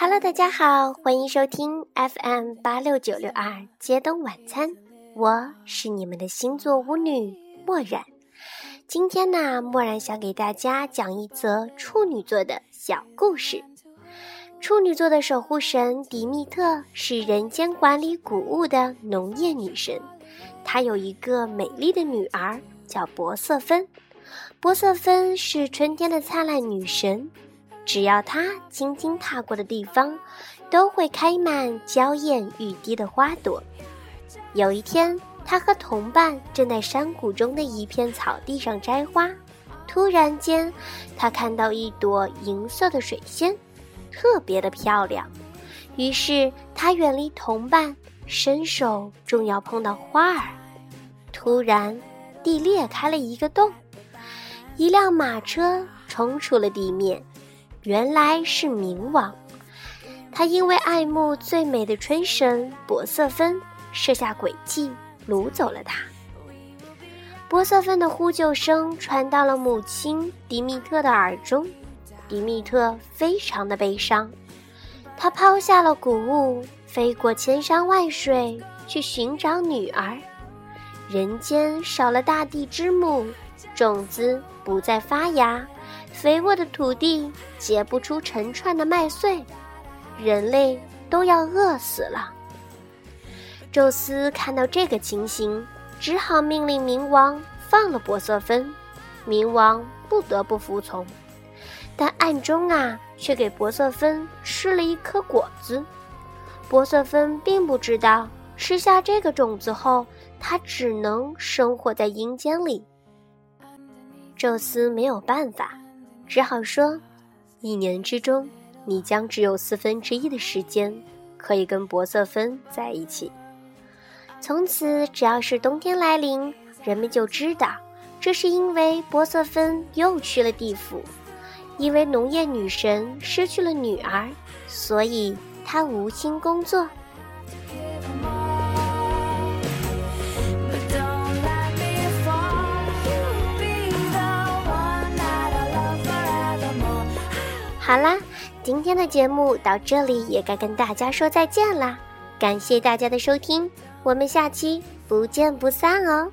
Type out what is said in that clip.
Hello，大家好，欢迎收听 FM 八六九六二街灯晚餐，我是你们的星座巫女墨染。今天呢，墨染想给大家讲一则处女座的小故事。处女座的守护神迪密特是人间管理谷物的农业女神，她有一个美丽的女儿叫博瑟芬。博瑟芬是春天的灿烂女神。只要他轻轻踏过的地方，都会开满娇艳欲滴的花朵。有一天，他和同伴正在山谷中的一片草地上摘花，突然间，他看到一朵银色的水仙，特别的漂亮。于是，他远离同伴，伸手正要碰到花儿，突然，地裂开了一个洞，一辆马车冲出了地面。原来是冥王，他因为爱慕最美的春神博瑟芬，设下诡计掳走了她。博瑟芬的呼救声传到了母亲迪密特的耳中，迪密特非常的悲伤，他抛下了谷物，飞过千山万水去寻找女儿。人间少了大地之母，种子不再发芽。肥沃的土地结不出成串的麦穗，人类都要饿死了。宙斯看到这个情形，只好命令冥王放了波瑟芬。冥王不得不服从，但暗中啊，却给波瑟芬吃了一颗果子。波瑟芬并不知道，吃下这个种子后，他只能生活在阴间里。宙斯没有办法。只好说，一年之中，你将只有四分之一的时间可以跟博瑟芬在一起。从此，只要是冬天来临，人们就知道，这是因为博瑟芬又去了地府，因为农业女神失去了女儿，所以她无心工作。好啦，今天的节目到这里也该跟大家说再见啦！感谢大家的收听，我们下期不见不散哦。